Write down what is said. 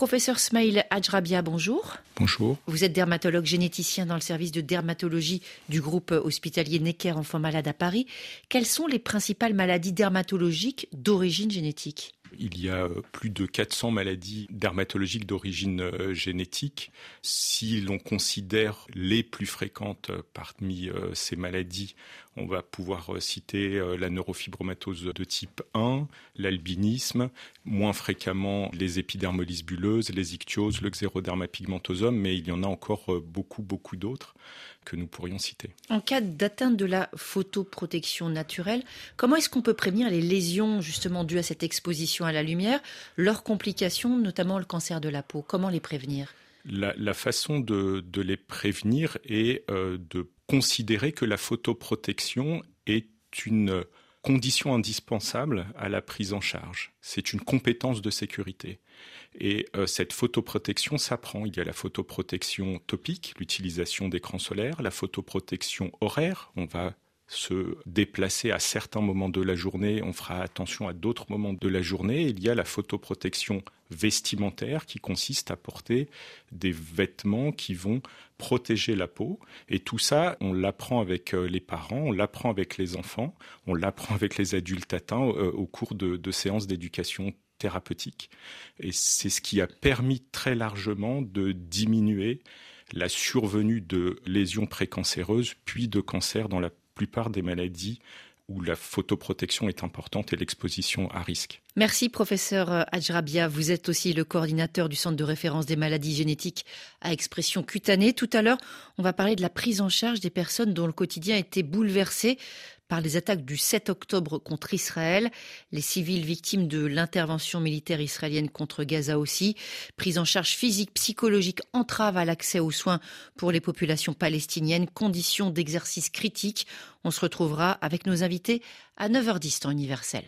Professeur Smail Ajrabia, bonjour. Bonjour. Vous êtes dermatologue généticien dans le service de dermatologie du groupe hospitalier Necker Enfants Malades à Paris. Quelles sont les principales maladies dermatologiques d'origine génétique? Il y a euh, plus de 400 maladies dermatologiques d'origine euh, génétique. Si l'on considère les plus fréquentes euh, parmi ces maladies, on va pouvoir citer la neurofibromatose de type 1, l'albinisme, moins fréquemment les épidermolyses bulleuses, les ictioses, le xéroderma pigmentosum, mais il y en a encore beaucoup, beaucoup d'autres que nous pourrions citer. En cas d'atteinte de la photoprotection naturelle, comment est-ce qu'on peut prévenir les lésions justement dues à cette exposition la lumière, leurs complications, notamment le cancer de la peau Comment les prévenir? La, façon de, les prévenir est euh, de considérer que la photoprotection est une condition indispensable à la prise en charge. C'est une compétence de sécurité. Et euh, cette photoprotection s'apprend. Il y a la photoprotection topique, l'utilisation d'écrans solaires, la photoprotection horaire. On va se déplacer à certains moments de la journée, on fera attention à d'autres moments de la journée. Il y a la photoprotection vestimentaire qui consiste à porter des vêtements qui vont protéger la peau. Et tout ça, on l'apprend avec euh, les parents, on l'apprend avec les enfants, on l'apprend avec les adultes atteints euh, au cours de, séances d'éducation thérapeutique. Et c'est ce qui a permis très largement de diminuer la survenue de lésions précancéreuses, puis de cancer dans la plupart des maladies où la photoprotection est importante et l'exposition à risque. Merci professeur Ajrabia. Vous êtes aussi le coordinateur du Centre de référence des maladies génétiques à expression cutanée. Tout à l'heure, on va parler de la prise en charge des personnes dont le quotidien a été bouleversé par les attaques du 7 octobre contre Israël, les civils victimes de l'intervention militaire israélienne contre Gaza aussi, prise en charge physique, psychologique, entrave à l'accès aux soins pour les populations palestiniennes, conditions d'exercice critiques. On se retrouvera avec nos invités à 9h10 temps universel.